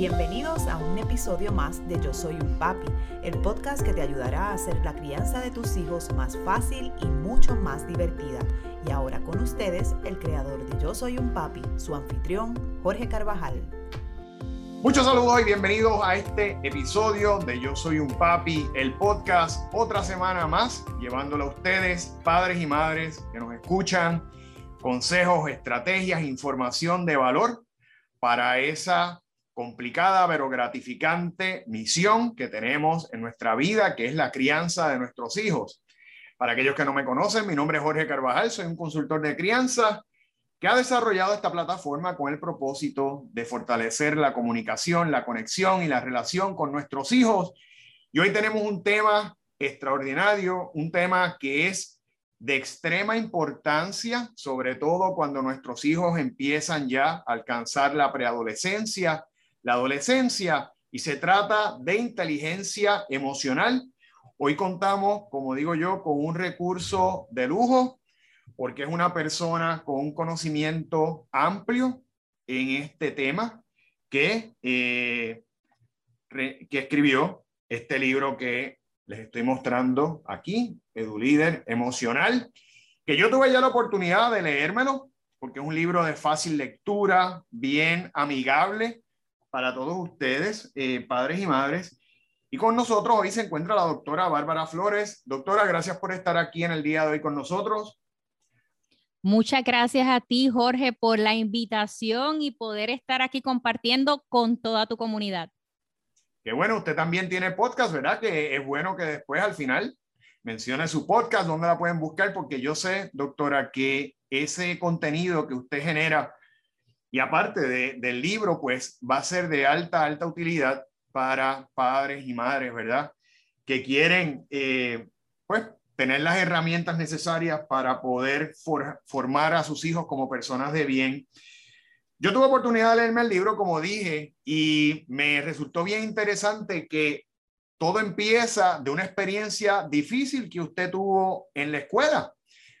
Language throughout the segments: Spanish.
Bienvenidos a un episodio más de Yo Soy un Papi, el podcast que te ayudará a hacer la crianza de tus hijos más fácil y mucho más divertida. Y ahora con ustedes, el creador de Yo Soy un Papi, su anfitrión, Jorge Carvajal. Muchos saludos y bienvenidos a este episodio de Yo Soy un Papi, el podcast, otra semana más, llevándolo a ustedes, padres y madres que nos escuchan, consejos, estrategias, información de valor para esa complicada pero gratificante misión que tenemos en nuestra vida, que es la crianza de nuestros hijos. Para aquellos que no me conocen, mi nombre es Jorge Carvajal, soy un consultor de crianza que ha desarrollado esta plataforma con el propósito de fortalecer la comunicación, la conexión y la relación con nuestros hijos. Y hoy tenemos un tema extraordinario, un tema que es de extrema importancia, sobre todo cuando nuestros hijos empiezan ya a alcanzar la preadolescencia, la adolescencia, y se trata de inteligencia emocional. Hoy contamos, como digo yo, con un recurso de lujo porque es una persona con un conocimiento amplio en este tema que, eh, que escribió este libro que les estoy mostrando aquí, EduLíder Emocional, que yo tuve ya la oportunidad de leérmelo, porque es un libro de fácil lectura, bien amigable para todos ustedes, eh, padres y madres. Y con nosotros hoy se encuentra la doctora Bárbara Flores. Doctora, gracias por estar aquí en el día de hoy con nosotros. Muchas gracias a ti, Jorge, por la invitación y poder estar aquí compartiendo con toda tu comunidad. Qué bueno, usted también tiene podcast, ¿verdad? Que es bueno que después al final mencione su podcast, donde la pueden buscar, porque yo sé, doctora, que ese contenido que usted genera y aparte del libro, pues va a ser de alta, alta utilidad para padres y madres, ¿verdad? Que quieren, eh, pues, tener las herramientas necesarias para poder formar a sus hijos como personas de bien. Yo tuve oportunidad de leerme el libro, como dije, y me resultó bien interesante que todo empieza de una experiencia difícil que usted tuvo en la escuela,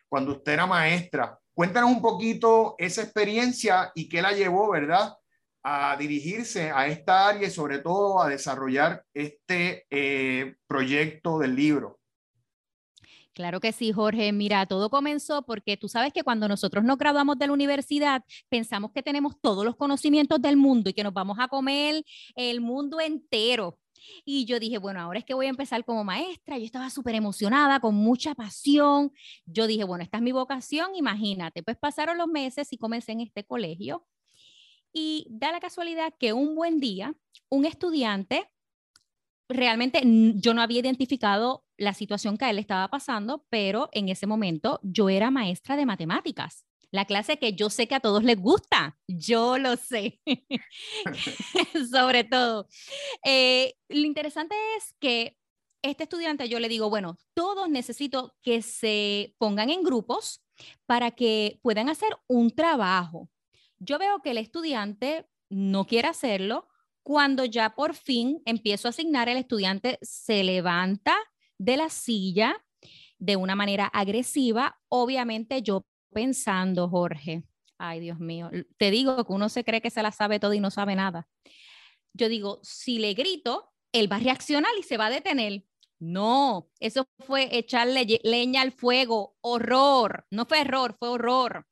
cuando usted era maestra. Cuéntanos un poquito esa experiencia y qué la llevó, ¿verdad? a dirigirse a esta área y sobre todo a desarrollar este eh, proyecto del libro. Claro que sí, Jorge. Mira, todo comenzó porque tú sabes que cuando nosotros nos graduamos de la universidad, pensamos que tenemos todos los conocimientos del mundo y que nos vamos a comer el mundo entero. Y yo dije, bueno, ahora es que voy a empezar como maestra. Yo estaba súper emocionada, con mucha pasión. Yo dije, bueno, esta es mi vocación, imagínate. Pues pasaron los meses y comencé en este colegio. Y da la casualidad que un buen día, un estudiante realmente yo no había identificado la situación que a él estaba pasando, pero en ese momento yo era maestra de matemáticas. La clase que yo sé que a todos les gusta, yo lo sé, sobre todo. Eh, lo interesante es que este estudiante yo le digo, bueno, todos necesito que se pongan en grupos para que puedan hacer un trabajo. Yo veo que el estudiante no quiere hacerlo, cuando ya por fin empiezo a asignar, el estudiante se levanta de la silla de una manera agresiva, obviamente yo pensando, Jorge, ay Dios mío, te digo que uno se cree que se la sabe todo y no sabe nada. Yo digo, si le grito, él va a reaccionar y se va a detener. No, eso fue echarle leña al fuego, horror, no fue error, fue horror.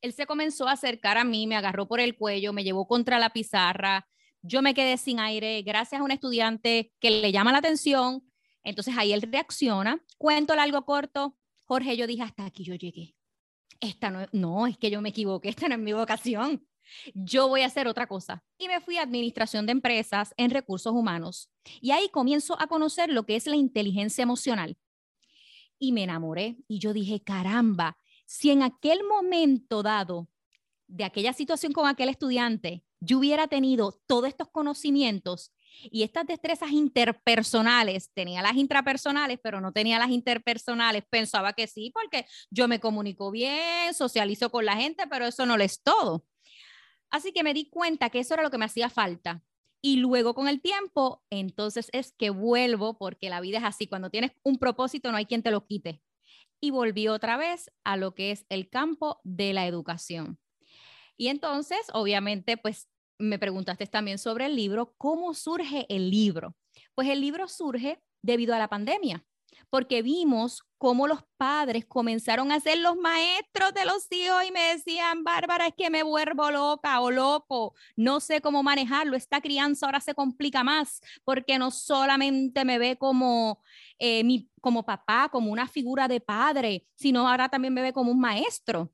Él se comenzó a acercar a mí, me agarró por el cuello, me llevó contra la pizarra, yo me quedé sin aire gracias a un estudiante que le llama la atención. Entonces ahí él reacciona. Cuento algo corto. Jorge, yo dije, hasta aquí yo llegué. Esta no, no, es que yo me equivoqué, esta no es mi vocación. Yo voy a hacer otra cosa. Y me fui a administración de empresas en recursos humanos. Y ahí comienzo a conocer lo que es la inteligencia emocional. Y me enamoré. Y yo dije, caramba, si en aquel momento dado de aquella situación con aquel estudiante yo hubiera tenido todos estos conocimientos y estas destrezas interpersonales, tenía las intrapersonales, pero no tenía las interpersonales, pensaba que sí, porque yo me comunico bien, socializo con la gente, pero eso no lo es todo. Así que me di cuenta que eso era lo que me hacía falta. Y luego con el tiempo, entonces es que vuelvo, porque la vida es así, cuando tienes un propósito no hay quien te lo quite. Y volví otra vez a lo que es el campo de la educación. Y entonces, obviamente, pues me preguntaste también sobre el libro, ¿cómo surge el libro? Pues el libro surge debido a la pandemia porque vimos cómo los padres comenzaron a ser los maestros de los hijos y me decían, Bárbara, es que me vuelvo loca o loco, no sé cómo manejarlo, esta crianza ahora se complica más porque no solamente me ve como, eh, mi, como papá, como una figura de padre, sino ahora también me ve como un maestro.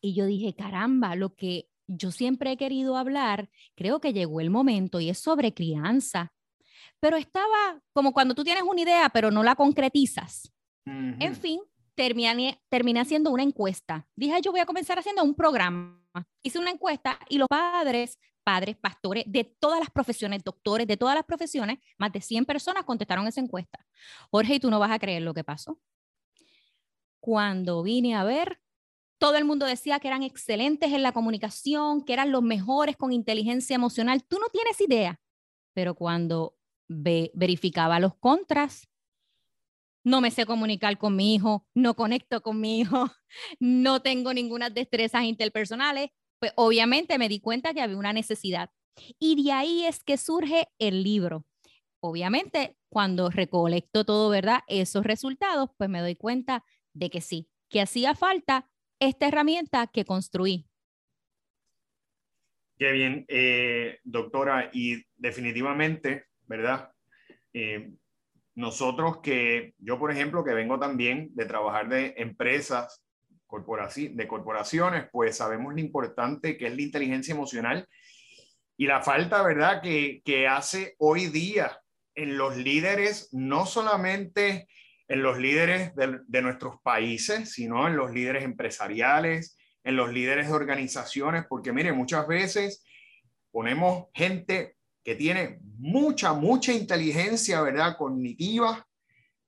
Y yo dije, caramba, lo que yo siempre he querido hablar, creo que llegó el momento y es sobre crianza pero estaba como cuando tú tienes una idea, pero no la concretizas. En fin, terminé, terminé haciendo una encuesta. Dije, yo voy a comenzar haciendo un programa. Hice una encuesta y los padres, padres, pastores de todas las profesiones, doctores de todas las profesiones, más de 100 personas contestaron esa encuesta. Jorge, y tú no vas a creer lo que pasó. Cuando vine a ver, todo el mundo decía que eran excelentes en la comunicación, que eran los mejores con inteligencia emocional. Tú no tienes idea. Pero cuando verificaba los contras. No me sé comunicar con mi hijo, no conecto con mi hijo, no tengo ninguna destrezas interpersonales. Pues obviamente me di cuenta que había una necesidad. Y de ahí es que surge el libro. Obviamente, cuando recolecto todo, ¿verdad? Esos resultados, pues me doy cuenta de que sí, que hacía falta esta herramienta que construí. Qué bien, eh, doctora, y definitivamente ¿verdad? Eh, nosotros que, yo por ejemplo, que vengo también de trabajar de empresas, de corporaciones, pues sabemos lo importante que es la inteligencia emocional y la falta, ¿verdad?, que, que hace hoy día en los líderes, no solamente en los líderes de, nuestros países, sino en los líderes empresariales, en los líderes de organizaciones, porque mire, muchas veces ponemos gente que tiene mucha, mucha inteligencia, ¿verdad? Cognitiva,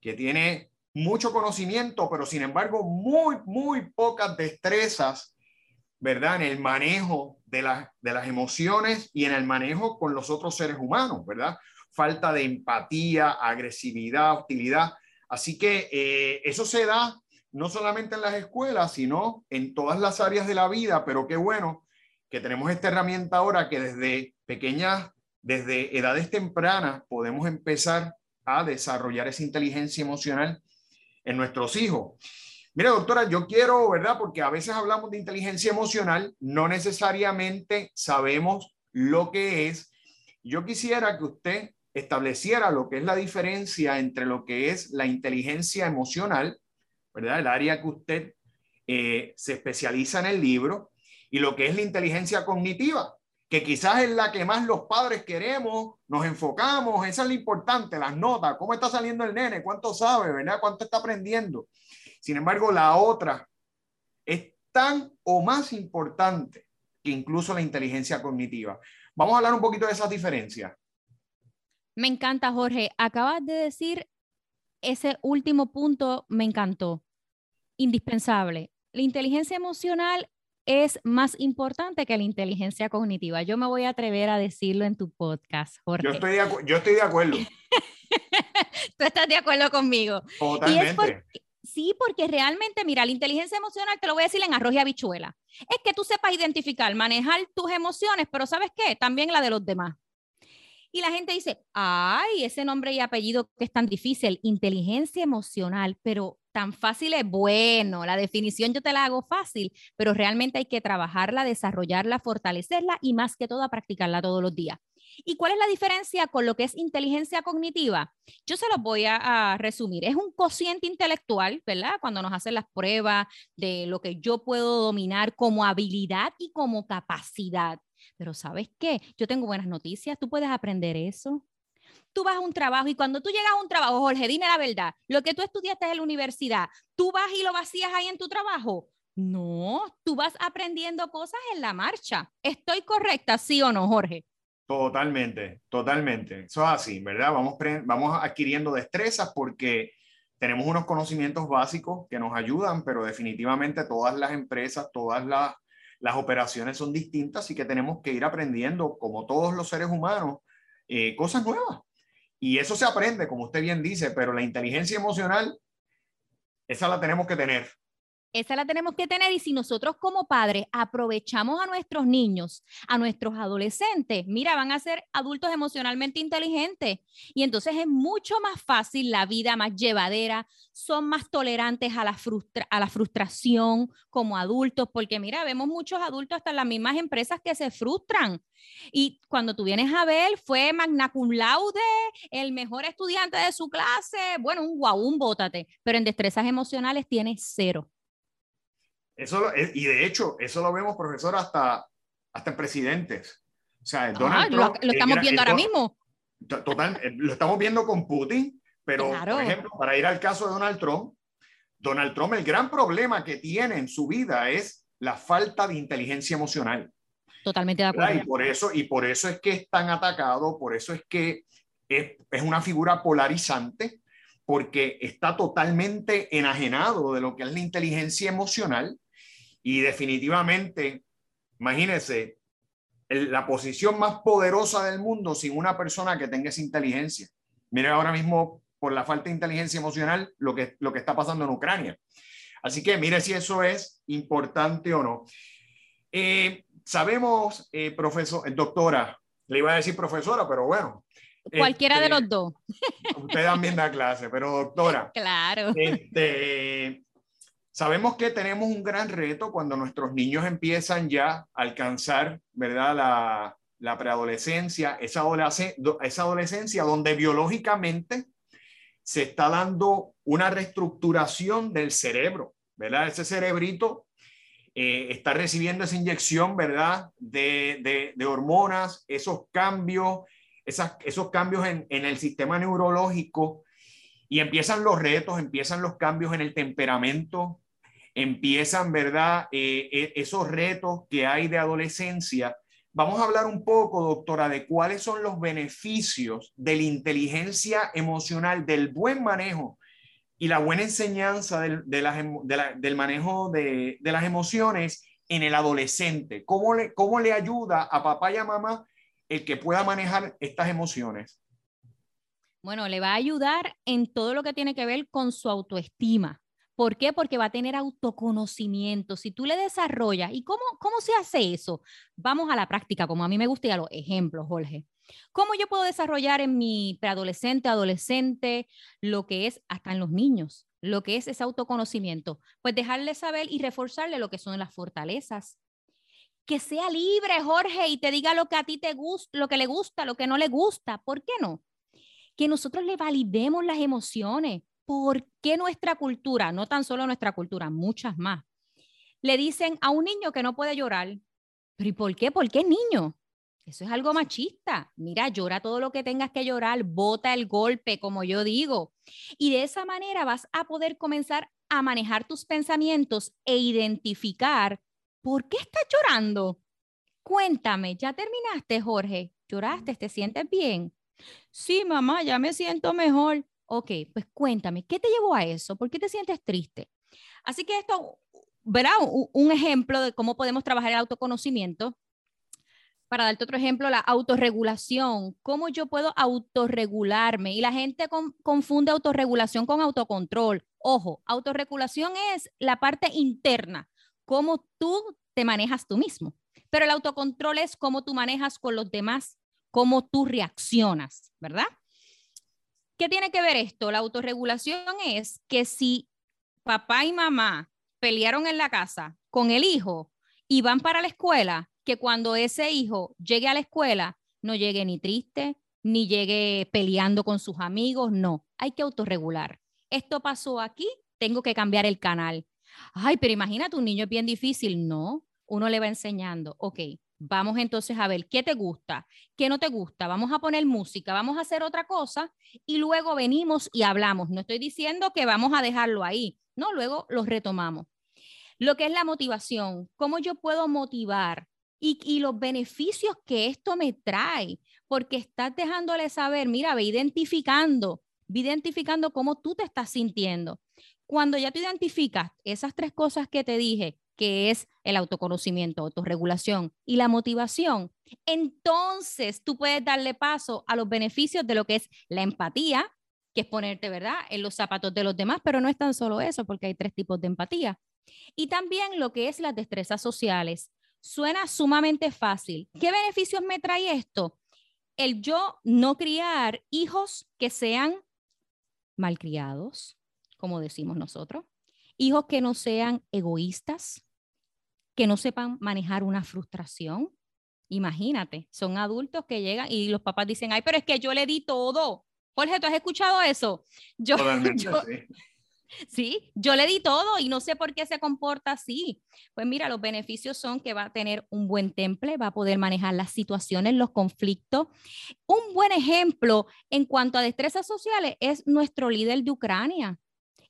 que tiene mucho conocimiento, pero sin embargo muy, muy pocas destrezas, ¿verdad? En el manejo de, de las emociones y en el manejo con los otros seres humanos, ¿verdad? Falta de empatía, agresividad, hostilidad. Así que eh, eso se da no solamente en las escuelas, sino en todas las áreas de la vida, pero qué bueno que tenemos esta herramienta ahora que desde pequeñas desde edades tempranas podemos empezar a desarrollar esa inteligencia emocional en nuestros hijos. Mira, doctora, yo quiero, ¿verdad? Porque a veces hablamos de inteligencia emocional, no necesariamente sabemos lo que es. Yo quisiera que usted estableciera lo que es la diferencia entre lo que es la inteligencia emocional, ¿verdad? El área que usted eh, se especializa en el libro, y lo que es la inteligencia cognitiva, que quizás es la que más los padres queremos, nos enfocamos, esa es lo importante, las notas, cómo está saliendo el nene, cuánto sabe, ¿verdad? Cuánto está aprendiendo. Sin embargo, la otra es tan o más importante que incluso la inteligencia cognitiva. Vamos a hablar un poquito de esas diferencias. Me encanta, Jorge. Acabas de decir ese último punto, me encantó. Indispensable. La inteligencia emocional es más importante que la inteligencia cognitiva. Yo me voy a atrever a decirlo en tu podcast, Jorge. Yo estoy de, yo estoy de acuerdo. Tú estás de acuerdo conmigo. Totalmente. sí, porque realmente, mira, la inteligencia emocional, te lo voy a decir en arroz y habichuela, es que tú sepas identificar, manejar tus emociones, pero ¿sabes qué? También la de los demás. Y la gente dice, ay, ese nombre y apellido que es tan difícil, inteligencia emocional, pero tan fácil es bueno. La definición yo te la hago fácil, pero realmente hay que trabajarla, desarrollarla, fortalecerla y más que todo practicarla todos los días. ¿Y cuál es la diferencia con lo que es inteligencia cognitiva? Yo se los voy a, a, resumir. Es un cociente intelectual, ¿verdad? Cuando nos hacen las pruebas de lo que yo puedo dominar como habilidad y como capacidad. Pero ¿sabes qué? Yo tengo buenas noticias, tú puedes aprender eso. Tú vas a un trabajo y cuando tú llegas a un trabajo, Jorge, dime la verdad, lo que tú estudiaste en la universidad, ¿tú vas y lo vacías ahí en tu trabajo? No, tú vas aprendiendo cosas en la marcha. ¿Estoy correcta, sí o no, Jorge? Totalmente, totalmente. Eso es así, ¿verdad? Vamos, vamos adquiriendo destrezas porque tenemos unos conocimientos básicos que nos ayudan, pero definitivamente todas las empresas, todas las las operaciones son distintas y que tenemos que ir aprendiendo, como todos los seres humanos, eh, cosas nuevas. Y eso se aprende, como usted bien dice, pero la inteligencia emocional, esa la tenemos que tener. Esa la tenemos que tener y si nosotros como padres aprovechamos a nuestros niños, a nuestros adolescentes, mira, van a ser adultos emocionalmente inteligentes y entonces es mucho más fácil la vida, más llevadera, son más tolerantes a la, a la frustración como adultos, porque mira, vemos muchos adultos hasta en las mismas empresas que se frustran. Y cuando tú vienes a ver, fue magna cum laude, el mejor estudiante de su clase, bueno, un guau, un bótate, pero en destrezas emocionales tiene cero. Eso y de hecho, eso lo vemos, profesor, hasta, hasta en presidentes. O sea, Donald Trump, lo, estamos viendo ahora mismo. Total, eh, lo estamos viendo con Putin, pero por ejemplo, para ir al caso de Donald Trump, Donald Trump, el gran problema que tiene en su vida es la falta de inteligencia emocional. Totalmente de acuerdo. Y por eso, y por eso es que es tan atacado, por eso es que es, es una figura polarizante, porque está totalmente enajenado de lo que es la inteligencia emocional y definitivamente, imagínense, la posición más poderosa del mundo sin una persona que tenga esa inteligencia. Mire ahora mismo, por la falta de inteligencia emocional, lo que, lo que está pasando en Ucrania. Así que mire si eso es importante o no. Eh, sabemos, eh, profesor, eh, doctora, le iba a decir profesora, pero bueno. Cualquiera de este, los dos. Usted también da clase, pero doctora. Claro. Este, Sabemos que tenemos un gran reto cuando nuestros niños empiezan ya a alcanzar, ¿verdad? La, preadolescencia, esa, adolescencia, donde biológicamente se está dando una reestructuración del cerebro, ¿verdad? Ese cerebrito eh, está recibiendo esa inyección, ¿verdad? De, hormonas, esos cambios, esos cambios en el sistema neurológico y empiezan los retos, empiezan los cambios en el temperamento, empiezan, ¿verdad? Eh, eh, esos retos que hay de adolescencia. Vamos a hablar un poco, doctora, de cuáles son los beneficios de la inteligencia emocional, del buen manejo y la buena enseñanza del, del manejo de, de, las emociones en el adolescente. ¿Cómo le, ¿Cómo le ayuda a papá y a mamá el que pueda manejar estas emociones? Bueno, le va a ayudar en todo lo que tiene que ver con su autoestima. ¿Por qué? Porque va a tener autoconocimiento. Si tú le desarrollas, ¿y cómo, cómo se hace eso? Vamos a la práctica, como a mí me gusta y a los ejemplos, Jorge. ¿Cómo yo puedo desarrollar en mi preadolescente, adolescente, lo que es hasta en los niños, lo que es ese autoconocimiento? Pues dejarle saber y reforzarle lo que son las fortalezas. Que sea libre, Jorge, y te diga lo que a ti te gusta, lo que le gusta, lo que no le gusta. ¿Por qué no? Que nosotros le validemos las emociones ¿por qué nuestra cultura, no tan solo nuestra cultura, muchas más, le dicen a un niño que no puede llorar? ¿Pero y por qué? ¿Por qué niño? Eso es algo machista. Mira, llora todo lo que tengas que llorar, bota el golpe, como yo digo. Y de esa manera vas a poder comenzar a manejar tus pensamientos e identificar por qué estás llorando. Cuéntame, ¿ya terminaste, Jorge? ¿Lloraste? ¿Te sientes bien? Sí, mamá, ya me siento mejor. Ok, pues cuéntame, ¿qué te llevó a eso? ¿Por qué te sientes triste? Así que esto, verá un ejemplo de cómo podemos trabajar el autoconocimiento. Para darte otro ejemplo, la autorregulación. ¿Cómo yo puedo autorregularme? Y la gente confunde autorregulación con autocontrol. Ojo, autorregulación es la parte interna, cómo tú te manejas tú mismo. Pero el autocontrol es cómo tú manejas con los demás, cómo tú reaccionas, ¿verdad? ¿Qué tiene que ver esto? La autorregulación es que si papá y mamá pelearon en la casa con el hijo y van para la escuela, que cuando ese hijo llegue a la escuela no llegue ni triste, ni llegue peleando con sus amigos, no, hay que autorregular. Esto pasó aquí, tengo que cambiar el canal. Ay, pero imagínate, un niño es bien difícil. No, uno le va enseñando, ok, Vamos entonces a ver qué te gusta, qué no te gusta. Vamos a poner música, vamos a hacer otra cosa y luego venimos y hablamos. No estoy diciendo que vamos a dejarlo ahí, no, luego lo retomamos. Lo que es la motivación, cómo yo puedo motivar y, y los beneficios que esto me trae, porque estás dejándole saber, mira, ve identificando, ve identificando cómo tú te estás sintiendo. Cuando ya te identificas esas tres cosas que te dije, que es el autoconocimiento, autorregulación y la motivación, entonces tú puedes darle paso a los beneficios de lo que es la empatía, que es ponerte, ¿verdad?, en los zapatos de los demás, pero no es tan solo eso, porque hay tres tipos de empatía. Y también lo que es las destrezas sociales. Suena sumamente fácil. ¿Qué beneficios me trae esto? El yo no criar hijos que sean malcriados, como decimos nosotros, hijos que no sean egoístas, que no sepan manejar una frustración. Imagínate, son adultos que llegan y los papás dicen, ay, pero es que yo le di todo. Jorge, ¿tú has escuchado eso? Yo, sí. yo le di todo y no sé por qué se comporta así. Pues mira, los beneficios son que va a tener un buen temple, va a poder manejar las situaciones, los conflictos. Un buen ejemplo en cuanto a destrezas sociales es nuestro líder de Ucrania.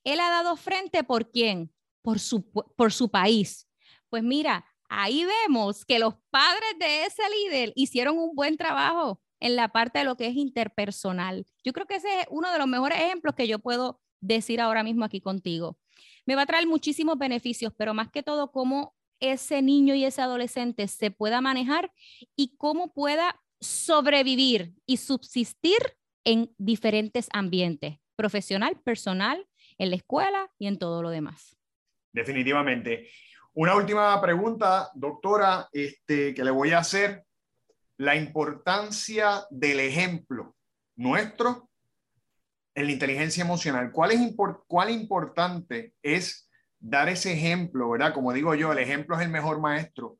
Él ha dado frente por quién? Por su, por su país. Pues mira, ahí vemos que los padres de ese líder hicieron un buen trabajo en la parte de lo que es interpersonal. Yo creo que ese es uno de los mejores ejemplos que yo puedo decir ahora mismo aquí contigo. Me va a traer muchísimos beneficios, pero más que todo, cómo ese niño y ese adolescente se pueda manejar y cómo pueda sobrevivir y subsistir en diferentes ambientes, profesional, personal, en la escuela y en todo lo demás. Definitivamente. Una última pregunta, doctora, este, que le voy a hacer. La importancia del ejemplo nuestro en la inteligencia emocional. ¿Cuál es importante es dar ese ejemplo, verdad? Como digo yo, el ejemplo es el mejor maestro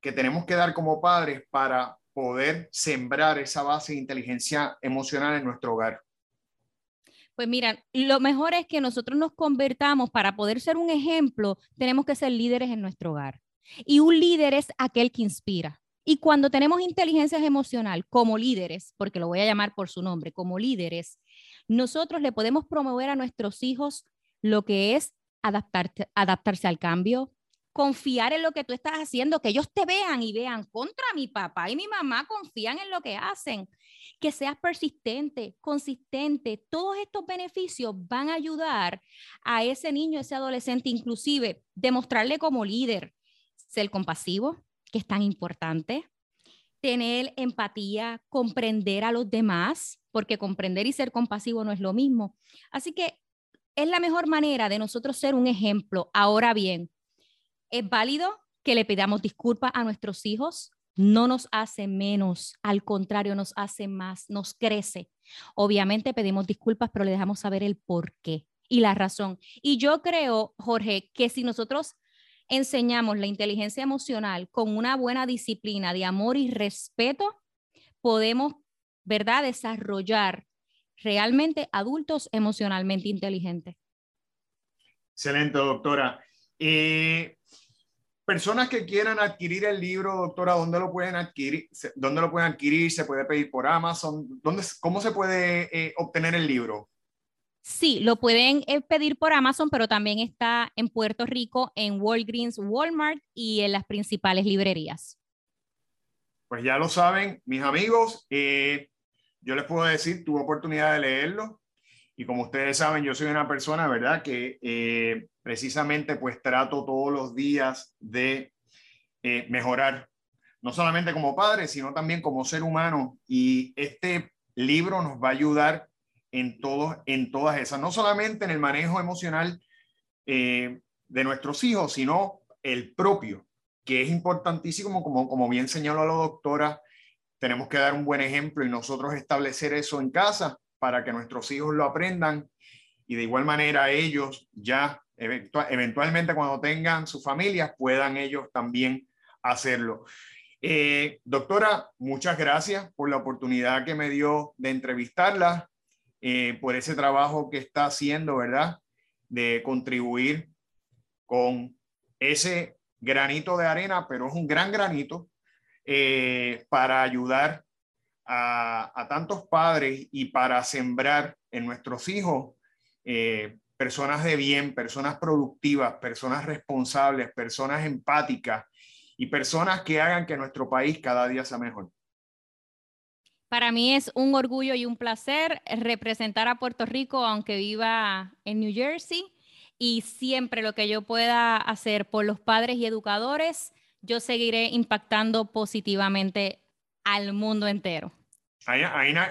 que tenemos que dar como padres para poder sembrar esa base de inteligencia emocional en nuestro hogar. Pues mira, lo mejor es que nosotros nos convertamos para poder ser un ejemplo, tenemos que ser líderes en nuestro hogar. Y un líder es aquel que inspira. Y cuando tenemos inteligencia emocional como líderes, porque lo voy a llamar por su nombre, como líderes, nosotros le podemos promover a nuestros hijos lo que es adaptarse al cambio, confiar en lo que tú estás haciendo, que ellos te vean y vean contra mi papá y mi mamá confían en lo que hacen, que seas persistente, consistente. Todos estos beneficios van a ayudar a ese niño, ese adolescente, inclusive demostrarle como líder, ser compasivo, que es tan importante, tener empatía, comprender a los demás, porque comprender y ser compasivo no es lo mismo. Así que es la mejor manera de nosotros ser un ejemplo. Ahora bien, es válido que le pidamos disculpas a nuestros hijos, no nos hace menos, al contrario, nos hace más, nos crece. Obviamente pedimos disculpas, pero le dejamos saber el por qué y la razón. Y yo creo, Jorge, que si nosotros enseñamos la inteligencia emocional con una buena disciplina de amor y respeto, podemos, ¿verdad?, desarrollar realmente adultos emocionalmente inteligentes. Excelente, doctora. Eh, personas que quieran adquirir el libro, doctora, ¿dónde lo pueden adquirir? ¿Dónde lo pueden adquirir? ¿Se puede pedir por Amazon? ¿Dónde, ¿Cómo se puede eh, obtener el libro? Sí, lo pueden eh, pedir por Amazon, pero también está en Puerto Rico, en Walgreens, Walmart y en las principales librerías. Pues ya lo saben, mis amigos, eh, yo les puedo decir, tuve oportunidad de leerlo y como ustedes saben, yo soy una persona, ¿verdad? Que eh, precisamente pues trato todos los días de mejorar, no solamente como padre, sino también como ser humano y este libro nos va a ayudar en, todo, en todas esas, no solamente en el manejo emocional eh, de nuestros hijos, sino el propio, que es importantísimo, como, como bien señaló la doctora, tenemos que dar un buen ejemplo y nosotros establecer eso en casa para que nuestros hijos lo aprendan y de igual manera ellos ya eventualmente cuando tengan sus familias puedan ellos también hacerlo. Eh, doctora, muchas gracias por la oportunidad que me dio de entrevistarla. Eh, por ese trabajo que está haciendo, ¿verdad? De contribuir con ese granito de arena, pero es un gran granito eh, para ayudar a, tantos padres y para sembrar en nuestros hijos eh, personas de bien, personas productivas, personas responsables, personas empáticas y personas que hagan que nuestro país cada día sea mejor. Para mí es un orgullo y un placer representar a Puerto Rico, aunque viva en New Jersey, y siempre lo que yo pueda hacer por los padres y educadores, yo seguiré impactando positivamente al mundo entero. Ahí,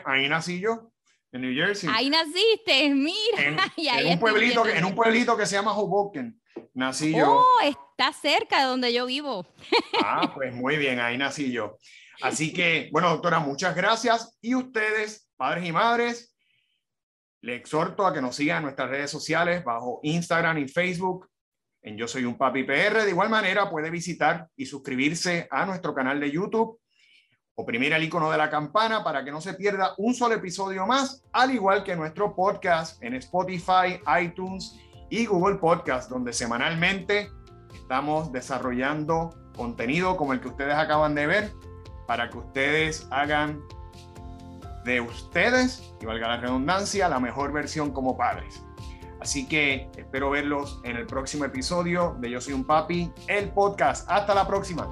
ahí, nací yo, en New Jersey. Ahí naciste, mira. En, un, pueblito, en un pueblito que se llama Hoboken. nací yo. Oh, está cerca de donde yo vivo. Ah, pues muy bien, ahí nací yo. Así que, bueno, doctora, muchas gracias. Y ustedes, padres y madres, le exhorto a que nos sigan en nuestras redes sociales bajo Instagram y Facebook en Yo Soy un Papi PR. De igual manera, puede visitar y suscribirse a nuestro canal de YouTube. Oprimir el icono de la campana para que no se pierda un solo episodio más, al igual que nuestro podcast en Spotify, iTunes y Google Podcast, donde semanalmente estamos desarrollando contenido como el que ustedes acaban de ver para que ustedes hagan de ustedes, y valga la redundancia, la mejor versión como padres. Así que espero verlos en el próximo episodio de Yo Soy un Papi, el podcast. Hasta la próxima.